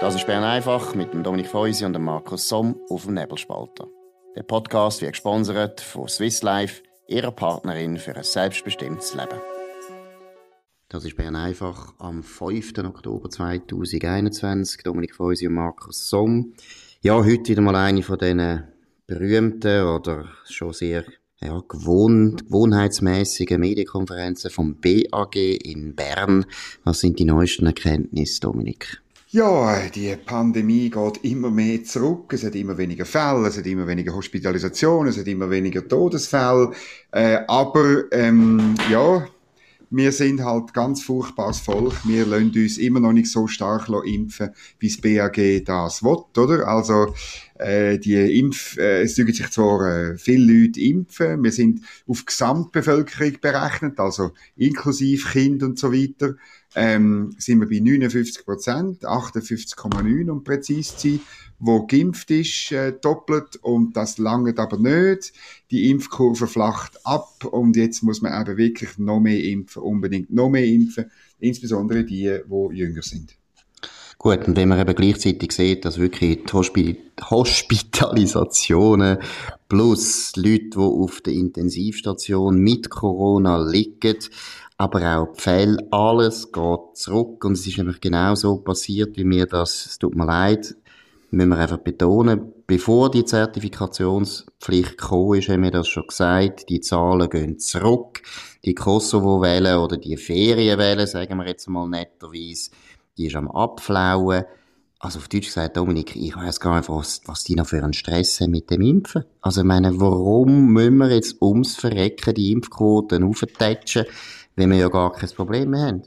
Das ist Bern einfach mit dem Dominik Feusi und dem Markus Somm auf dem Nebelspalter. Der Podcast wird gesponsert von Swiss Life, ihrer Partnerin für ein selbstbestimmtes Leben. Das ist Bern einfach am 5. Oktober 2021. Dominik Feusi und Markus Somm. Ja, heute wieder mal eine von diesen berühmten oder schon sehr ja, gewohn gewohnheitsmäßigen Medienkonferenzen vom BAG in Bern. Was sind die neuesten Erkenntnisse, Dominik? Ja, die Pandemie geht immer mehr zurück. Es hat immer weniger Fälle, es hat immer weniger Hospitalisationen, es hat immer weniger Todesfälle. Äh, aber ähm, ja, wir sind halt ganz furchtbares Volk. Wir lassen uns immer noch nicht so stark impfen, wie das BAG das will, oder? Also äh, die Impf, äh, es dürfen sich zwar äh, viele Leute impfen, wir sind auf Gesamtbevölkerung berechnet, also inklusive Kind und so weiter ähm, sind wir bei 59 Prozent, 58,9 um präzise zu sein, wo geimpft ist, äh, doppelt und das lange aber nicht. Die Impfkurve flacht ab und jetzt muss man eben wirklich noch mehr impfen, unbedingt noch mehr impfen, insbesondere die, die jünger sind. Gut, und wenn man eben gleichzeitig sieht, dass wirklich die Hospi Hospitalisationen plus Leute, die auf der Intensivstation mit Corona liegen, aber auch die Fälle, alles geht zurück und es ist nämlich genau so passiert, wie mir das, es tut mir leid, müssen wir einfach betonen, bevor die Zertifikationspflicht gekommen ist, haben wir das schon gesagt, die Zahlen gehen zurück, die Kosovo-Welle oder die Ferienwelle, sagen wir jetzt mal netterweise, die ist am abflauen. Also auf Deutsch gesagt, Dominik, ich weiß gar nicht, was, was die noch für einen Stress haben mit dem Impfen. Also ich meine, warum müssen wir jetzt ums Verrecken die Impfquoten auftätschen? Wenn wir ja gar kein Problem mehr haben.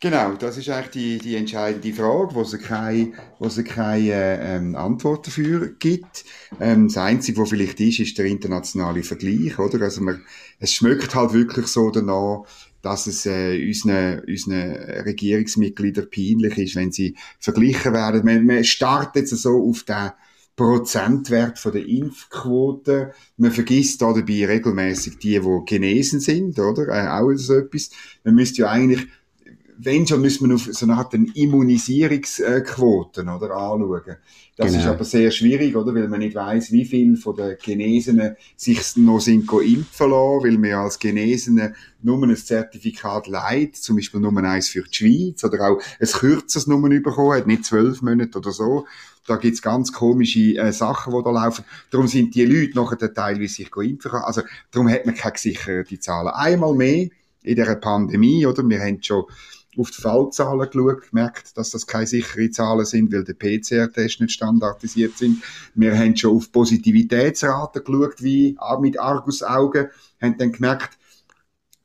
Genau, das ist eigentlich die, die entscheidende Frage, wo es keine, wo es keine ähm, Antwort dafür gibt. Ähm, das Einzige, was vielleicht ist, ist der internationale Vergleich, oder? Also man, es schmeckt halt wirklich so danach, dass es äh, unseren, unseren Regierungsmitgliedern peinlich ist, wenn sie verglichen werden. Man, man startet so auf den Prozentwert von der Impfquote. Man vergisst da dabei regelmäßig die, die genesen sind, oder? Äh, auch so etwas. Man müsste ja eigentlich, wenn schon, müsste man auf so eine Art Immunisierungsquoten, oder, anschauen. Das genau. ist aber sehr schwierig, oder? Weil man nicht weiß, wie viel von den Genesenen sich noch sind impfen lassen, weil man ja als Genesene nur ein Zertifikat leiht, zum Beispiel nur eins für die Schweiz, oder auch ein kürzeres Nummer bekommen hat, nicht zwölf Monate oder so. Da gibt's ganz komische äh, Sachen, die da laufen. Darum sind die Leute nachher teilweise sich impfen können. Also, darum hat man keine gesicherte Zahlen. Einmal mehr in dieser Pandemie, oder? Wir haben schon auf die Fallzahlen geschaut, gemerkt, dass das keine sicheren Zahlen sind, weil der PCR-Test nicht standardisiert sind. Wir haben schon auf Positivitätsraten geschaut, wie mit Argusaugen, haben dann gemerkt,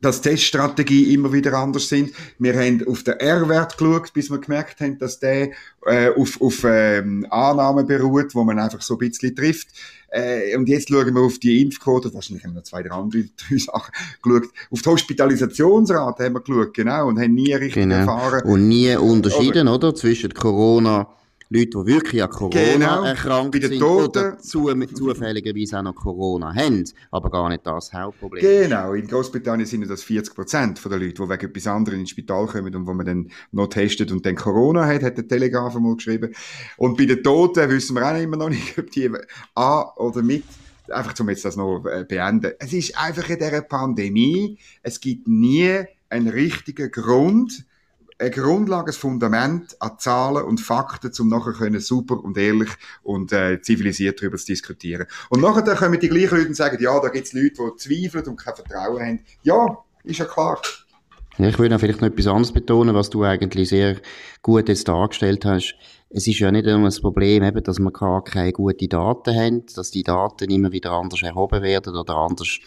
dass Teststrategie immer wieder anders sind. Wir haben auf den R-Wert geschaut, bis wir gemerkt haben, dass der äh, auf, auf ähm, Annahmen beruht, wo man einfach so ein bisschen trifft. Äh, und jetzt schauen wir auf die Impfquote, wahrscheinlich haben wir noch zwei, drei andere drei Sachen geschaut. Auf die Hospitalisationsrate haben wir geschaut, genau, und haben nie richtig genau. erfahren. Und nie unterschieden, oder? oder? Zwischen Corona Leute, die wirklich an Corona genau, erkrankt bei den sind Toten. oder zu, zufälligerweise auch noch Corona haben, aber gar nicht das Hauptproblem Genau, in Großbritannien sind das 40 Prozent der Leute, die wegen etwas anderem ins Spital kommen und wo man dann noch testet und dann Corona hat, hat der Telegraph einmal geschrieben. Und bei den Toten wissen wir auch immer noch nicht, ob die an oder mit einfach um jetzt das noch äh, beenden. Es ist einfach in dieser Pandemie, es gibt nie einen richtigen Grund, eine Grundlage, ein Fundament an Zahlen und Fakten, um nachher können super und ehrlich und äh, zivilisiert darüber zu diskutieren. Und nachher dann kommen die gleichen Leute sagen, ja, da gibt es Leute, die zweifeln und kein Vertrauen haben. Ja, ist ja klar. Ich würde vielleicht noch etwas anderes betonen, was du eigentlich sehr gut jetzt dargestellt hast es ist ja nicht nur ein Problem, eben, dass wir gar keine guten Daten haben, dass die Daten immer wieder anders erhoben werden oder anders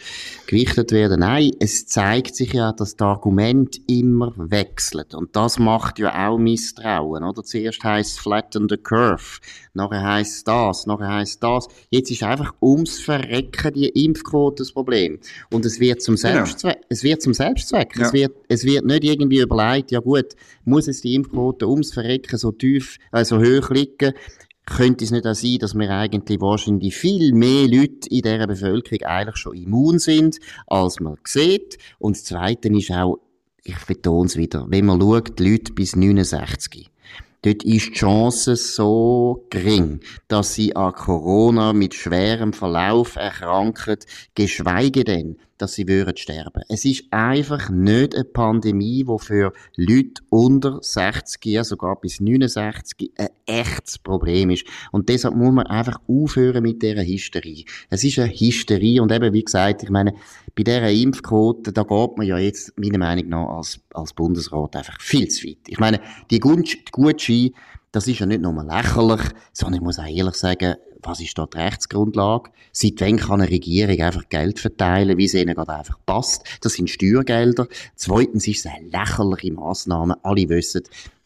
gewichtet werden. Nein, es zeigt sich ja, dass das Argument immer wechselt. Und das macht ja auch Misstrauen, oder? Zuerst heisst es flatten the curve. Nachher heisst das, nachher heisst das. Jetzt ist einfach ums Verrecken die Impfquote das Problem. Und es wird zum. Selbstzweck. Genau. Es wird zum Selbstzweck. Ja. Es wird, es wird nicht irgendwie überlegt, ja gut, muss es die Impfquote ums Verrecken so tief, also so hoch liegen, könnte es nicht auch sein, dass wir eigentlich wahrscheinlich viel mehr Leute in dieser Bevölkerung eigentlich schon immun sind, als man sieht. Und das Zweite ist auch, ich betone es wieder, wenn man schaut, die Leute bis 69, dort ist die Chance so gering, dass sie an Corona mit schwerem Verlauf erkranken, geschweige denn, dass sie würden sterben. Es ist einfach nicht eine Pandemie, die für Leute unter 60, ja sogar bis 69 ein echtes Problem ist. Und deshalb muss man einfach aufhören mit dieser Hysterie. Es ist eine Hysterie und eben, wie gesagt, ich meine, bei dieser Impfquote, da geht man ja jetzt, meiner Meinung nach, als, als Bundesrat einfach viel zu weit. Ich meine, die Gutschein, das ist ja nicht nur lächerlich, sondern ich muss auch ehrlich sagen, was ist da die Rechtsgrundlage? Seit wann kann eine Regierung einfach Geld verteilen, wie es ihnen gerade einfach passt? Das sind Steuergelder. Zweitens ist es eine lächerliche Massnahme. Alle wissen,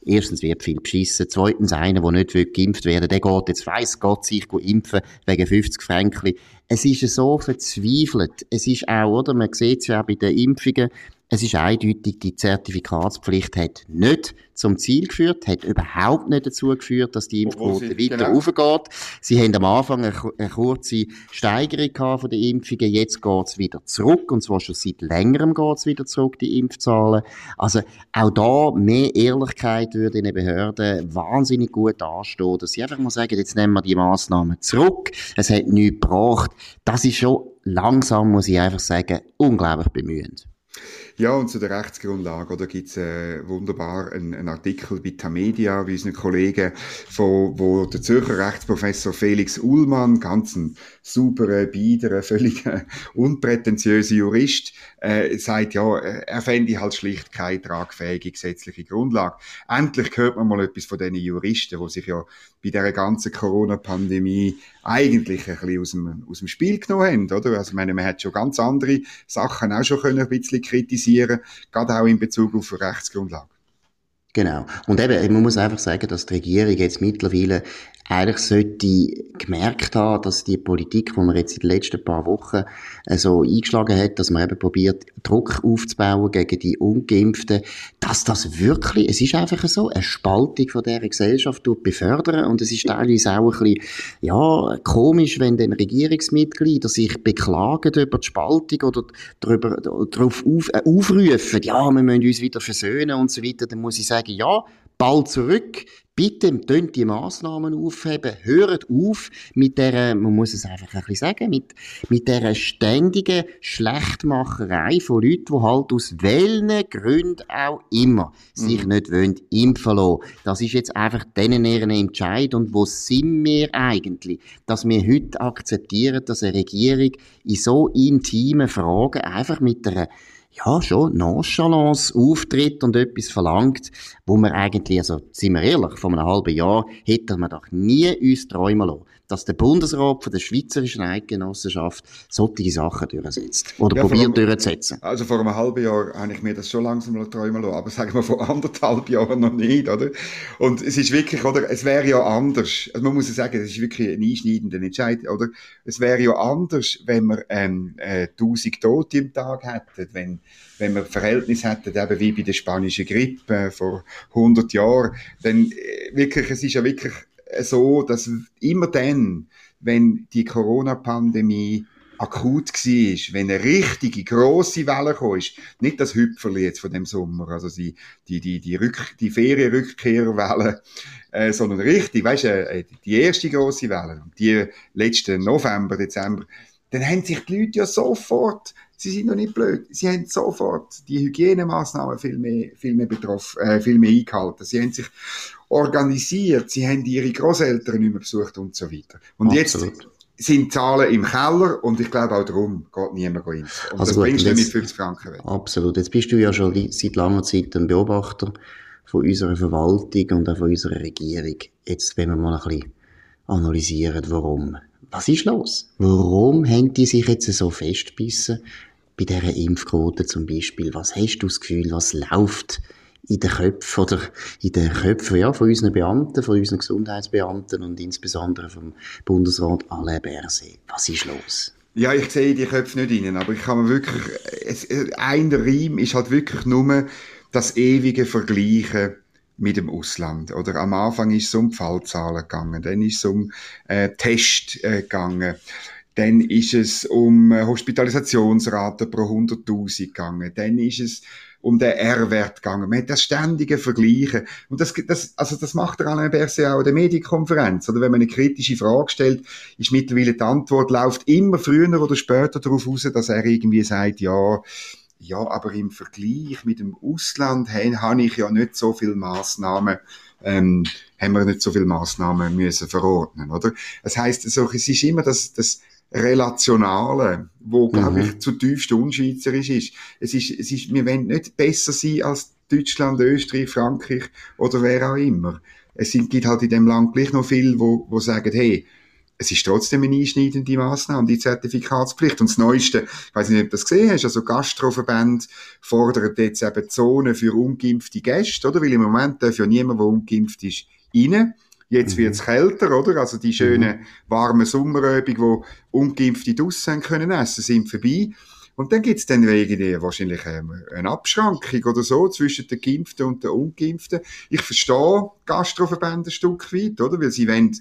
Erstens wird viel beschissen. Zweitens, einer, der nicht geimpft werden der geht jetzt, weiss Gott, sich impfen wegen 50 Franken. Es ist so verzweifelt. Es ist auch, oder? Man sieht es ja auch bei den Impfungen. Es ist eindeutig, die Zertifikatspflicht hat nicht zum Ziel geführt, hat überhaupt nicht dazu geführt, dass die Impfquote sie, weiter genau. Sie haben am Anfang eine, eine kurze Steigerung von den Impfungen, jetzt geht's wieder zurück, und zwar schon seit längerem geht's wieder zurück, die Impfzahlen. Also auch da mehr Ehrlichkeit würde in den Behörden wahnsinnig gut anstehen, dass sie einfach mal sagen, jetzt nehmen wir die Massnahmen zurück, es hat nichts gebracht. Das ist schon langsam, muss ich einfach sagen, unglaublich bemühend. Ja, und zu der Rechtsgrundlage, oder gibt's äh, wunderbar einen, einen Artikel bei Tamedia, bei unseren Kollegen, wo, wo der Zürcher Rechtsprofessor Felix Ullmann, ganz ein super, bieder, völlig unprätentiöser Jurist, äh, sagt, ja, er fände halt schlicht keine tragfähige gesetzliche Grundlage. Endlich hört man mal etwas von diesen Juristen, die sich ja bei dieser ganzen Corona-Pandemie eigentlich ein bisschen aus dem, aus dem Spiel genommen haben, oder? Also, ich meine, man hat schon ganz andere Sachen auch schon können ein bisschen kritisieren, gerade auch in Bezug auf Rechtsgrundlage. Genau. Und eben, man muss einfach sagen, dass die Regierung jetzt mittlerweile eigentlich sollte gemerkt haben, dass die Politik, die man jetzt in den letzten paar Wochen äh, so eingeschlagen hat, dass man eben probiert, Druck aufzubauen gegen die Ungeimpften, dass das wirklich, es ist einfach so, eine Spaltung von dieser Gesellschaft befördern und es ist teilweise auch ein bisschen, ja, komisch, wenn dann Regierungsmitglieder sich beklagen über die Spaltung oder darüber, darauf auf, äh, aufrufen, ja, wir müssen uns wieder versöhnen und so weiter, dann muss ich sagen, ja, bald zurück. Bitte tönt die Massnahmen aufheben. Hört auf mit der, man muss es einfach ein bisschen sagen, mit, mit der ständigen Schlechtmacherei von Leuten, die halt aus welchen Gründen auch immer sich mhm. nicht wollen impfen lassen. Das ist jetzt einfach denen ihren Entscheid. Und wo sind wir eigentlich? Dass wir heute akzeptieren, dass eine Regierung in so intimen Fragen einfach mit einer ja, schon Nonchalance auftritt und etwas verlangt, wo man eigentlich, also, sind wir ehrlich, vor einem halben Jahr hätten wir doch nie uns träumen lassen, dass der Bundesrat von der Schweizerischen Eidgenossenschaft solche Sachen durchsetzt. Oder ja, probiert durchzusetzen. Also vor einem halben Jahr habe ich mir das schon langsam träumen lassen, aber sagen wir vor anderthalb Jahren noch nicht, oder? Und es ist wirklich, oder, es wäre ja anders. Also man muss ja sagen, es ist wirklich ein einschneidender Entscheid, oder? Es wäre ja anders, wenn wir, ähm, äh, 1000 Tote im Tag hätten, wenn, wenn wir Verhältnis hätten, eben wie bei der spanischen Grippe vor 100 Jahren, dann äh, wirklich, es ist ja wirklich so, dass immer dann, wenn die Corona-Pandemie akut war, wenn eine richtige, grosse Welle kam, nicht das Hüpferli jetzt von dem Sommer, also die, die, die, die, Rück, die Ferienrückkehrwelle, äh, sondern richtig, weißt du, äh, die erste grosse Welle, die letzten November, Dezember, dann haben sich die Leute ja sofort, sie sind noch nicht blöd, sie haben sofort die Hygienemaßnahmen viel mehr, viel mehr betroffen, äh, viel mehr eingehalten. Sie haben sich organisiert, sie haben ihre Großeltern nicht mehr besucht und so weiter. Und Absolut. jetzt sind Zahlen im Keller und ich glaube auch darum geht niemand rein. Und also das gut, bringst du mit 50 Franken weg. Absolut. Jetzt bist du ja schon seit langer Zeit ein Beobachter von unserer Verwaltung und auch von unserer Regierung. Jetzt wenn wir mal ein bisschen analysieren, warum. Was ist los? Warum haben die sich jetzt so festbissen? Bei dieser Impfquote zum Beispiel. Was hast du das Gefühl, was läuft in den Köpfen oder in den Köpfen ja, von unseren Beamten, von unseren Gesundheitsbeamten und insbesondere vom Bundesrat Alain Berset. Was ist los? Ja, ich sehe die Köpfe nicht innen, aber ich kann mir wirklich, es, ein Reim ist halt wirklich nur das ewige Vergleichen mit dem Ausland. Oder am Anfang ist es um Fallzahlen gegangen, dann ist es um äh, Test äh, gegangen, dann ist es um äh, Hospitalisationsraten pro 100.000 gegangen, dann ist es um den R-Wert gegangen. Man hat das ständige Vergleichen. Und das, das, also das macht der Alain Berset auch in der Medienkonferenz. Oder wenn man eine kritische Frage stellt, ist mittlerweile die Antwort, läuft immer früher oder später darauf raus, dass er irgendwie sagt, ja, ja, aber im Vergleich mit dem Ausland hey, habe ich ja nicht so viele Maßnahmen, ähm, haben wir nicht so viele Maßnahmen müssen verordnen, oder? Das heißt, so, es ist immer das, das Relationale, wo, glaube mhm. ich, zutiefst unschweizerisch ist. Es ist, es ist, wir wollen nicht besser sein als Deutschland, Österreich, Frankreich oder wer auch immer. Es gibt halt in dem Land gleich noch viele, wo, wo sagen, hey, es ist trotzdem eine einschneidende Massnahme, die Zertifikatspflicht. Und das Neueste, ich weiß nicht, ob du das gesehen hast, also Gastroverbände fordern jetzt eben Zonen für ungeimpfte Gäste, oder? Weil im Moment darf ja niemand, der ungeimpft ist, rein. Jetzt mhm. wird's kälter, oder? Also die schönen, mhm. warmen Sommeröbungen, wo ungeimpfte draussen können essen, sind vorbei. Und dann gibt's dann irgendwie wahrscheinlich eine Abschrankung oder so zwischen den Geimpften und den Ungeimpften. Ich verstehe Gastroverbände ein Stück weit, oder? Weil sie wollen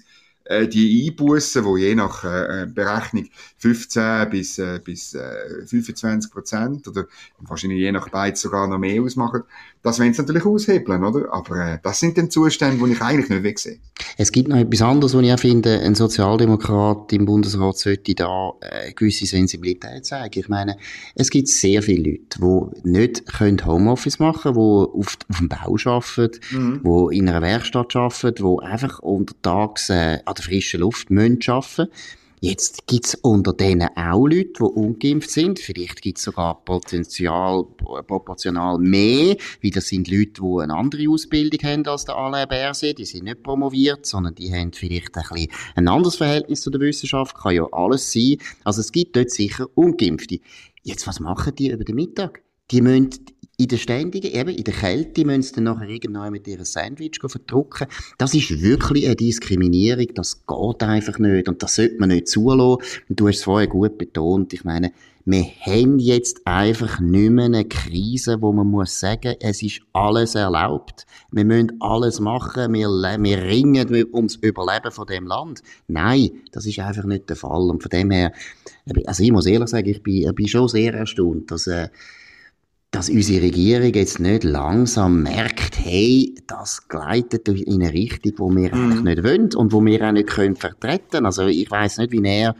äh, die Einbußen, die je nach äh, äh Berechnung 15 bis, äh, bis äh, 25 Prozent oder wahrscheinlich je nach Beiz sogar noch mehr ausmachen, das wollen sie natürlich aushebeln, oder? Aber äh, das sind dann Zustände, die ich eigentlich nicht wegsehe. Es gibt noch etwas anderes, was ich finde, ein Sozialdemokrat im Bundesrat sollte da äh, gewisse Sensibilität zeigen. Ich meine, es gibt sehr viele Leute, die nicht können Homeoffice machen können, die auf, auf dem Bau arbeiten, mhm. die in einer Werkstatt arbeiten, die einfach untertags äh, an der frischen Luft müssen arbeiten Jetzt gibt's unter denen auch Leute, die ungeimpft sind. Vielleicht gibt's sogar Potenzial, proportional mehr, wie das sind Leute, die eine andere Ausbildung haben als der Alain Berset. Die sind nicht promoviert, sondern die haben vielleicht ein bisschen ein anderes Verhältnis zu der Wissenschaft. Kann ja alles sein. Also es gibt dort sicher Ungeimpfte. Jetzt, was machen die über den Mittag? Die müssen in der ständigen, eben in der Kälte, müssen sie dann nachher irgendwann mit ihrem Sandwich verdrucken. Das ist wirklich eine Diskriminierung, das geht einfach nicht und das sollte man nicht zulassen. Und du hast es vorher gut betont, ich meine, wir haben jetzt einfach nicht mehr eine Krise, wo man muss sagen, es ist alles erlaubt. Wir müssen alles machen, wir, wir ringen ums Überleben von dem Land. Nein, das ist einfach nicht der Fall. Und von dem her, also ich muss ehrlich sagen, ich bin, ich bin schon sehr erstaunt, dass, äh, dass unsere Regierung jetzt nicht langsam merkt, hey, das gleitet in eine Richtung, wo wir mhm. eigentlich nicht wollen und wo wir auch nicht können vertreten. Also ich weiß nicht, wie er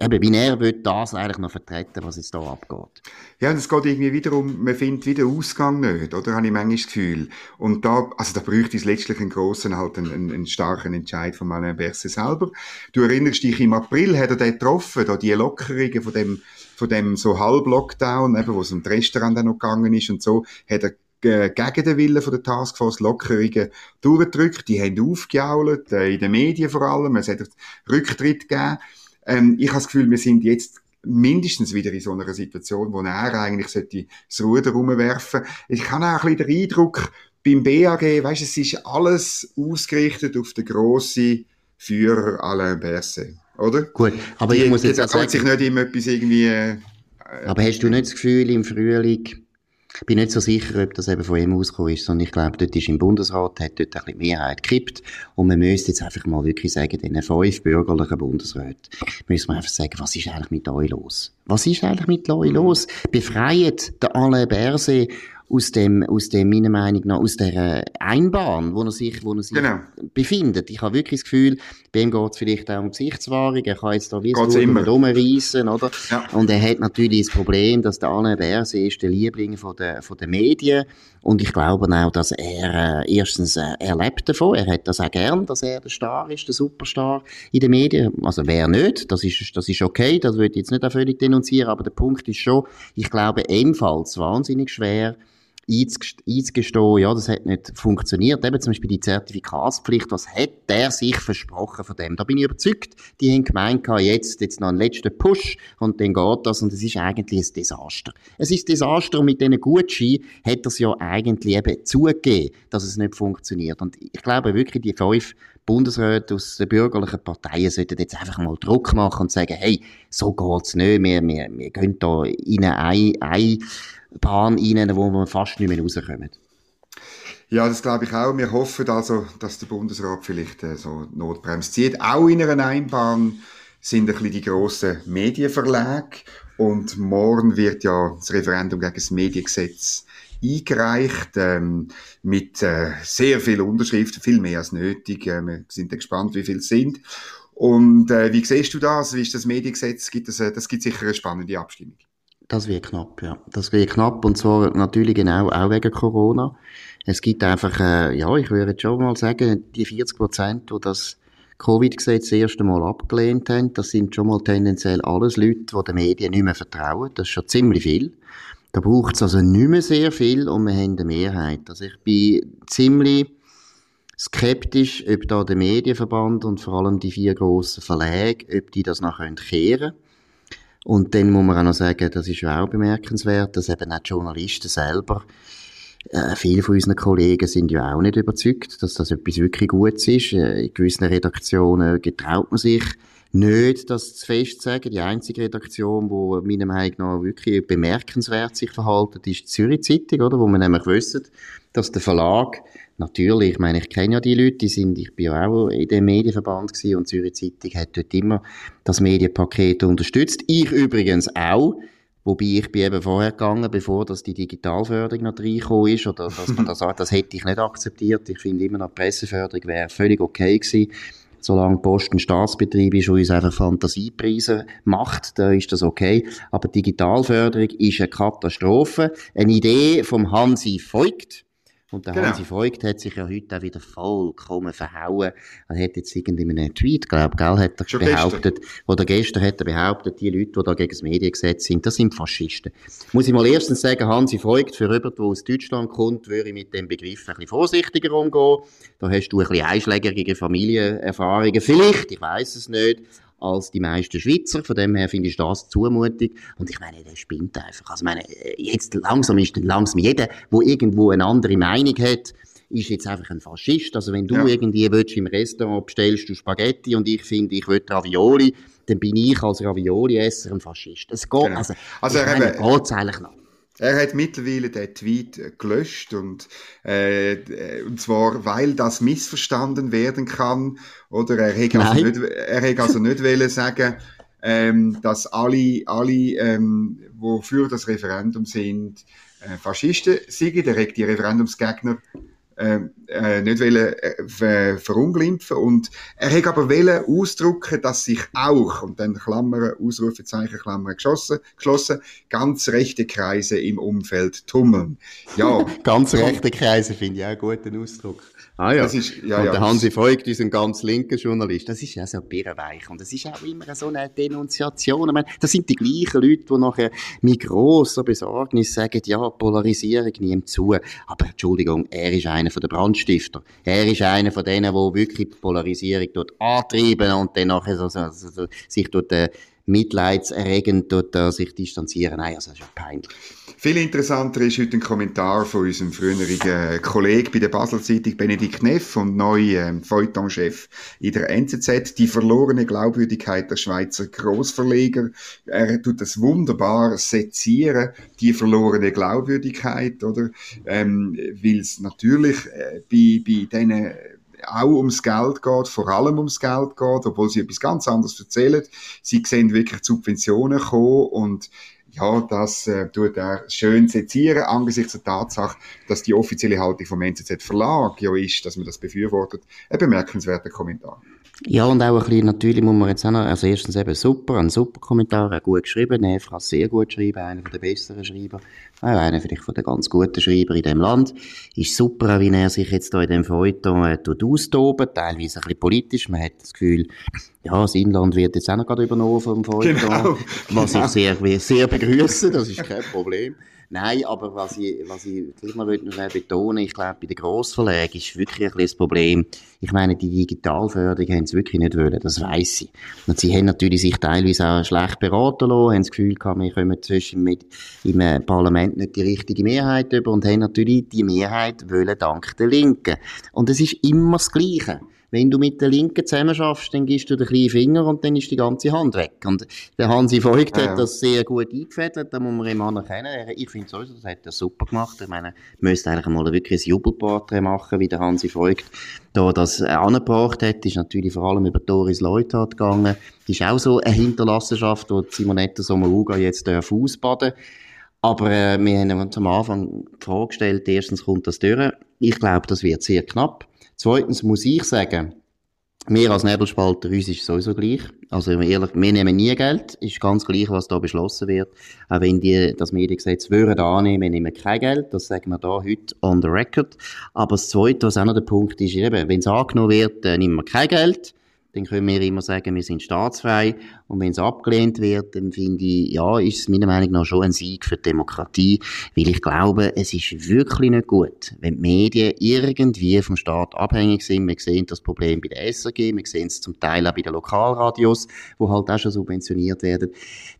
eben, wie er will das eigentlich noch vertreten, was jetzt da abgeht. Ja, und es geht irgendwie wiederum, man findet wieder Ausgang nicht, oder? Habe ich manchmal das Gefühl. Und da, also da bräuchte es letztlich einen grossen, halt einen, einen, einen starken Entscheid von Alain Berset selber. Du erinnerst dich, im April hat er den getroffen, da die Lockerungen von dem, von dem so Halb-Lockdown, eben, wo es um das Restaurant dann noch gegangen ist und so, hat er gegen den Willen der Taskforce Lockerungen durchgedrückt. Die haben aufgejault, äh, in den Medien vor allem. Es hat Rücktritt gegeben. Ähm, ich habe das Gefühl, wir sind jetzt mindestens wieder in so einer Situation, wo er eigentlich sollte das Ruder rumwerfen. Ich habe auch ein bisschen den Eindruck, beim BAG, weißt, es ist alles ausgerichtet auf den grossen Führer Alain Berset, oder? Gut, aber ich muss jetzt auch sagen... sich nicht immer etwas irgendwie... Äh, aber hast du nicht das Gefühl, im Frühling ich bin nicht so sicher, ob das eben von ihm ausgekommen ist, sondern ich glaube, dort ist im Bundesrat, hat dort ein bisschen Mehrheit gekippt und man müsste jetzt einfach mal wirklich sagen, den fünf bürgerlichen Bundesräten, müssen wir einfach sagen, was ist eigentlich mit euch los? Was ist eigentlich mit euch los? Befreit der Alain Berset aus dem, aus dem, meiner Meinung nach, aus der Einbahn, wo er sich, wo er sich genau. befindet. Ich habe wirklich das Gefühl, bei ihm geht es vielleicht auch um Gesichtswahrung, er kann jetzt da wie es rumreissen, oder? Ja. Und er hat natürlich das Problem, dass der Alain Berset ist der Liebling von der, von der Medien und ich glaube auch, dass er äh, erstens, äh, er lebt davon, er hat das auch gern, dass er der Star ist, der Superstar in den Medien. Also wer nicht, das ist, das ist okay, das würde ich jetzt nicht auch völlig denunzieren, aber der Punkt ist schon, ich glaube ebenfalls wahnsinnig schwer, einzugestehen, ja, das hat nicht funktioniert. Eben zum Beispiel die Zertifikatspflicht, was hat der sich versprochen von dem? Da bin ich überzeugt, die haben gemeint, jetzt, jetzt noch einen letzten Push und dann geht das und es ist eigentlich ein Desaster. Es ist ein Desaster und mit diesen Gutscheinen hat er es ja eigentlich eben zugegeben, dass es nicht funktioniert. Und ich glaube wirklich, die fünf Bundesräte aus den bürgerlichen Parteien sollten jetzt einfach mal Druck machen und sagen, hey, so geht's nicht, wir, wir, wir gehen da in eine, eine Bahn rein, wo wir fast nicht mehr rauskommen. Ja, das glaube ich auch. Wir hoffen also, dass der Bundesrat vielleicht äh, so Notbremse zieht. Auch in einer Einbahn sind ein bisschen die grossen Medienverlage. Und morgen wird ja das Referendum gegen das Mediengesetz eingereicht, ähm, mit äh, sehr vielen Unterschriften, viel mehr als nötig. Äh, wir sind gespannt, wie viele es sind. Und äh, wie siehst du das? Wie ist das Mediengesetz? Gibt es, äh, das gibt sicher eine spannende Abstimmung. Das wird knapp, ja. Das wird knapp und zwar natürlich genau auch wegen Corona. Es gibt einfach, äh, ja, ich würde schon mal sagen, die 40 Prozent, die das Covid-Gesetz das erste Mal abgelehnt haben, das sind schon mal tendenziell alles Leute, die den Medien nicht mehr vertrauen. Das ist schon ziemlich viel. Da braucht es also nicht mehr sehr viel und wir haben eine Mehrheit. Also ich bin ziemlich skeptisch, ob da der Medienverband und vor allem die vier grossen Verlage, ob die das noch kehren können. Und dann muss man auch noch sagen, das ist ja auch bemerkenswert, dass eben auch die Journalisten selber, äh, viele von unseren Kollegen sind ja auch nicht überzeugt, dass das etwas wirklich Gutes ist. Äh, in gewissen Redaktionen getraut man sich nicht, das zu fest sagen. Die einzige Redaktion, die meiner Meinung nach wirklich bemerkenswert sich verhalten, ist die Zürich Zeitung, oder? Wo man nämlich wissen, dass der Verlag Natürlich, ich meine, ich kenne ja die Leute, die sind, ich bin ja auch in dem Medienverband gewesen und Zürich Zeitung hat dort immer das Medienpaket unterstützt. Ich übrigens auch. Wobei ich bin eben vorher gegangen, bevor dass die Digitalförderung noch reingekommen ist, oder dass man das sagt, das hätte ich nicht akzeptiert. Ich finde immer noch, Presseförderung wäre völlig okay gewesen. Solange Post ein Staatsbetrieb ist und uns einfach Fantasiepreise macht, da ist das okay. Aber Digitalförderung ist eine Katastrophe. Eine Idee vom Hansi Voigt, und der genau. Hansi Voigt hat sich ja heute auch wieder vollkommen verhauen. Er hat jetzt irgendwie in einem Tweet, glaube gell, hat er Schon behauptet, gestern. oder gestern hat er behauptet, die Leute, die da gegen das Mediengesetz sind, das sind Faschisten. Muss ich mal erstens sagen, Hansi Voigt, für jemanden, der aus Deutschland kommt, würde ich mit dem Begriff ein bisschen vorsichtiger umgehen. Da hast du ein bisschen einschlägerige Familienerfahrungen. Vielleicht, ich weiß es nicht als die meisten Schweizer. Von dem her finde ich das zumutig. Und ich meine, der spinnt einfach. Also, ich meine, jetzt langsam ist langsam jeder, der irgendwo eine andere Meinung hat, ist jetzt einfach ein Faschist. Also, wenn du ja. irgendwie willst, im Restaurant bestellst du Spaghetti und ich finde, ich will Ravioli, dann bin ich als Ravioli-Esser ein Faschist. Es geht, genau. also, also ich meine, geht's eigentlich noch. Er hat mittlerweile den Tweet gelöscht und, äh, und zwar, weil das missverstanden werden kann. Oder er hätte also nicht, er hätte also nicht wollen sagen, ähm, dass alle, alle, ähm, wofür das Referendum sind, äh, Faschisten sind. Er hat die Referendumsgegner äh, äh, nicht wollen, äh, verunglimpfen und er hat aber wollen ausdrücken, dass sich auch, und dann Klammern, Ausrufezeichen, Klammern geschlossen, geschlossen, ganz rechte Kreise im Umfeld tummeln. Ja. ganz rechte Kreise finde ich auch einen guten Ausdruck. Ah ja. Das ist, ja, und der Hansi Voigt ist ein ganz linker Journalist. Das ist ja so birrenweich. Und das ist auch immer so eine Denunziation. Ich meine, das sind die gleichen Leute, die nachher mit grosser Besorgnis sagen, ja, Polarisierung nimmt zu. Aber Entschuldigung, er ist einer von den Brandstifter. Er ist einer von denen, der wirklich die Polarisierung dort antreiben und dann nachher so, so, so, so sich dort äh, mitleidserregend dort äh, sich distanzieren. Nein, also das ist ja peinlich. Viel interessanter ist heute ein Kommentar von unserem früheren Kollegen bei der Basel-Zeitung, Benedikt Neff und neu ähm, Feuilleton-Chef in der NZZ. Die verlorene Glaubwürdigkeit der Schweizer Großverleger. Er tut das wunderbar sezieren, die verlorene Glaubwürdigkeit, oder? Ähm, Weil es natürlich äh, bei, bei diesen auch ums Geld geht, vor allem ums Geld geht, obwohl sie etwas ganz anderes erzählen. Sie sehen wirklich Subventionen kommen und ja, das äh, tut er schön sezieren, angesichts der Tatsache, dass die offizielle Haltung vom NZZ Verlag ja ist, dass man das befürwortet. Ein bemerkenswerter Kommentar. Ja, und auch ein bisschen, natürlich muss man jetzt auch noch, also erstens eben super, ein super Kommentar, ein gut geschrieben, Nef kann sehr gut schreiben, einer der besseren Schreiber, auch einer vielleicht von den ganz guten Schreiber in dem Land. Ist super, wie er sich jetzt da in dem Feuilleton äh, austoben, teilweise ein bisschen politisch, man hat das Gefühl, ja, das Inland wird jetzt auch noch gerade übernommen vom Feuilleton, genau. was ich sehr, sehr begrüße, das ist kein Problem. Nein, aber was ich, was ich gleich mal noch betonen ich glaube, bei den Grossverlagen ist wirklich ein das Problem. Ich meine, die Digitalförderung haben sie wirklich nicht wollen, das weiss ich. Und sie haben natürlich sich teilweise auch schlecht beraten lassen, haben das Gefühl gehabt, wir kommen zwischen mit, im Parlament nicht die richtige Mehrheit über und haben natürlich die Mehrheit wollen dank der Linken. Und es ist immer das Gleiche. Wenn du mit der Linken zusammen schaffst, dann gibst du den kleinen Finger und dann ist die ganze Hand weg. Und der Hansi Voigt ja, hat das sehr gut eingefädelt, da muss man ihm anerkennen. Ich finde sowieso, das hat er super gemacht. Ich meine, müsste eigentlich mal wirklich ein Jubelporträt machen, wie der Hansi Voigt da das angebracht hat. Ist natürlich vor allem über Doris Leuthard gegangen. Das ist auch so eine Hinterlassenschaft, wo Simonetta Sommaruga jetzt ausbaden darf. Aber äh, wir haben uns am Anfang die Frage gestellt, erstens kommt das durch. Ich glaube, das wird sehr knapp. Zweitens muss ich sagen, wir als Nebelspalter, uns ist sowieso gleich. Also, ehrlich, wir nehmen nie Geld. Ist ganz gleich, was da beschlossen wird. Auch wenn die das Mediengesetz würden annehmen, wir nehmen kein Geld. Das sagen wir da heute on the record. Aber das Zweite, was auch noch der Punkt ist, eben, wenn es angenommen wird, äh, nehmen wir kein Geld dann können wir immer sagen, wir sind staatsfrei. Und wenn es abgelehnt wird, dann finde ich, ja, ist es meiner Meinung nach schon ein Sieg für die Demokratie, weil ich glaube, es ist wirklich nicht gut, wenn die Medien irgendwie vom Staat abhängig sind. Wir sehen das Problem bei der SRG, wir sehen es zum Teil auch bei den Lokalradios, wo halt auch schon subventioniert werden.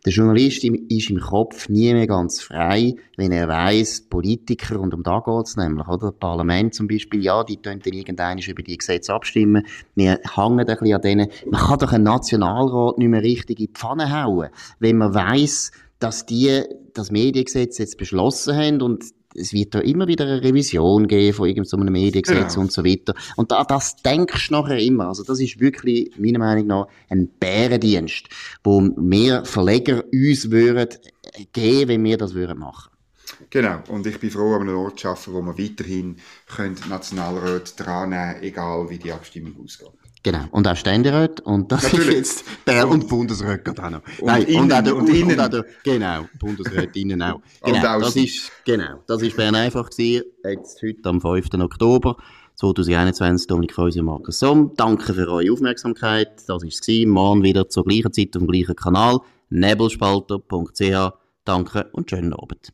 Der Journalist ist im Kopf nie mehr ganz frei, wenn er weiß, Politiker, und um da geht es nämlich, oder? Das Parlament zum Beispiel, ja, die können dann irgendwann über die Gesetze abstimmen. Wir hängen ein bisschen an denen, man kann doch einen Nationalrat nicht mehr richtig in die Pfanne hauen, wenn man weiß, dass die das Mediengesetz jetzt beschlossen haben und es wird da immer wieder eine Revision geben von irgendeinem Mediengesetz genau. und so weiter. Und da, das denkst du nachher immer. Also das ist wirklich, meiner Meinung nach, ein Bärendienst, wo mehr Verleger uns würden geben, wenn wir das würden machen. Genau, und ich bin froh, an einem Ort zu arbeiten, wo wir weiterhin Nationalrat dran nehmen egal wie die Abstimmung ausgeht. Genau. Und auch Ständerat. Und das Natürlich. ist jetzt Bär und Bundesrat gerade auch noch. Und Nein, innen, und auch der, und, und, innen. Und der, genau, Bundesrat innen auch. Genau, das ist, genau, das ist Bern einfach gewesen. Jetzt heute am 5. Oktober 2021. Dominik Feusi und Markus Somm. Danke für eure Aufmerksamkeit. Das war es. Morgen wieder zur gleichen Zeit auf dem gleichen Kanal. nebelspalter.ch. Danke und schönen Abend.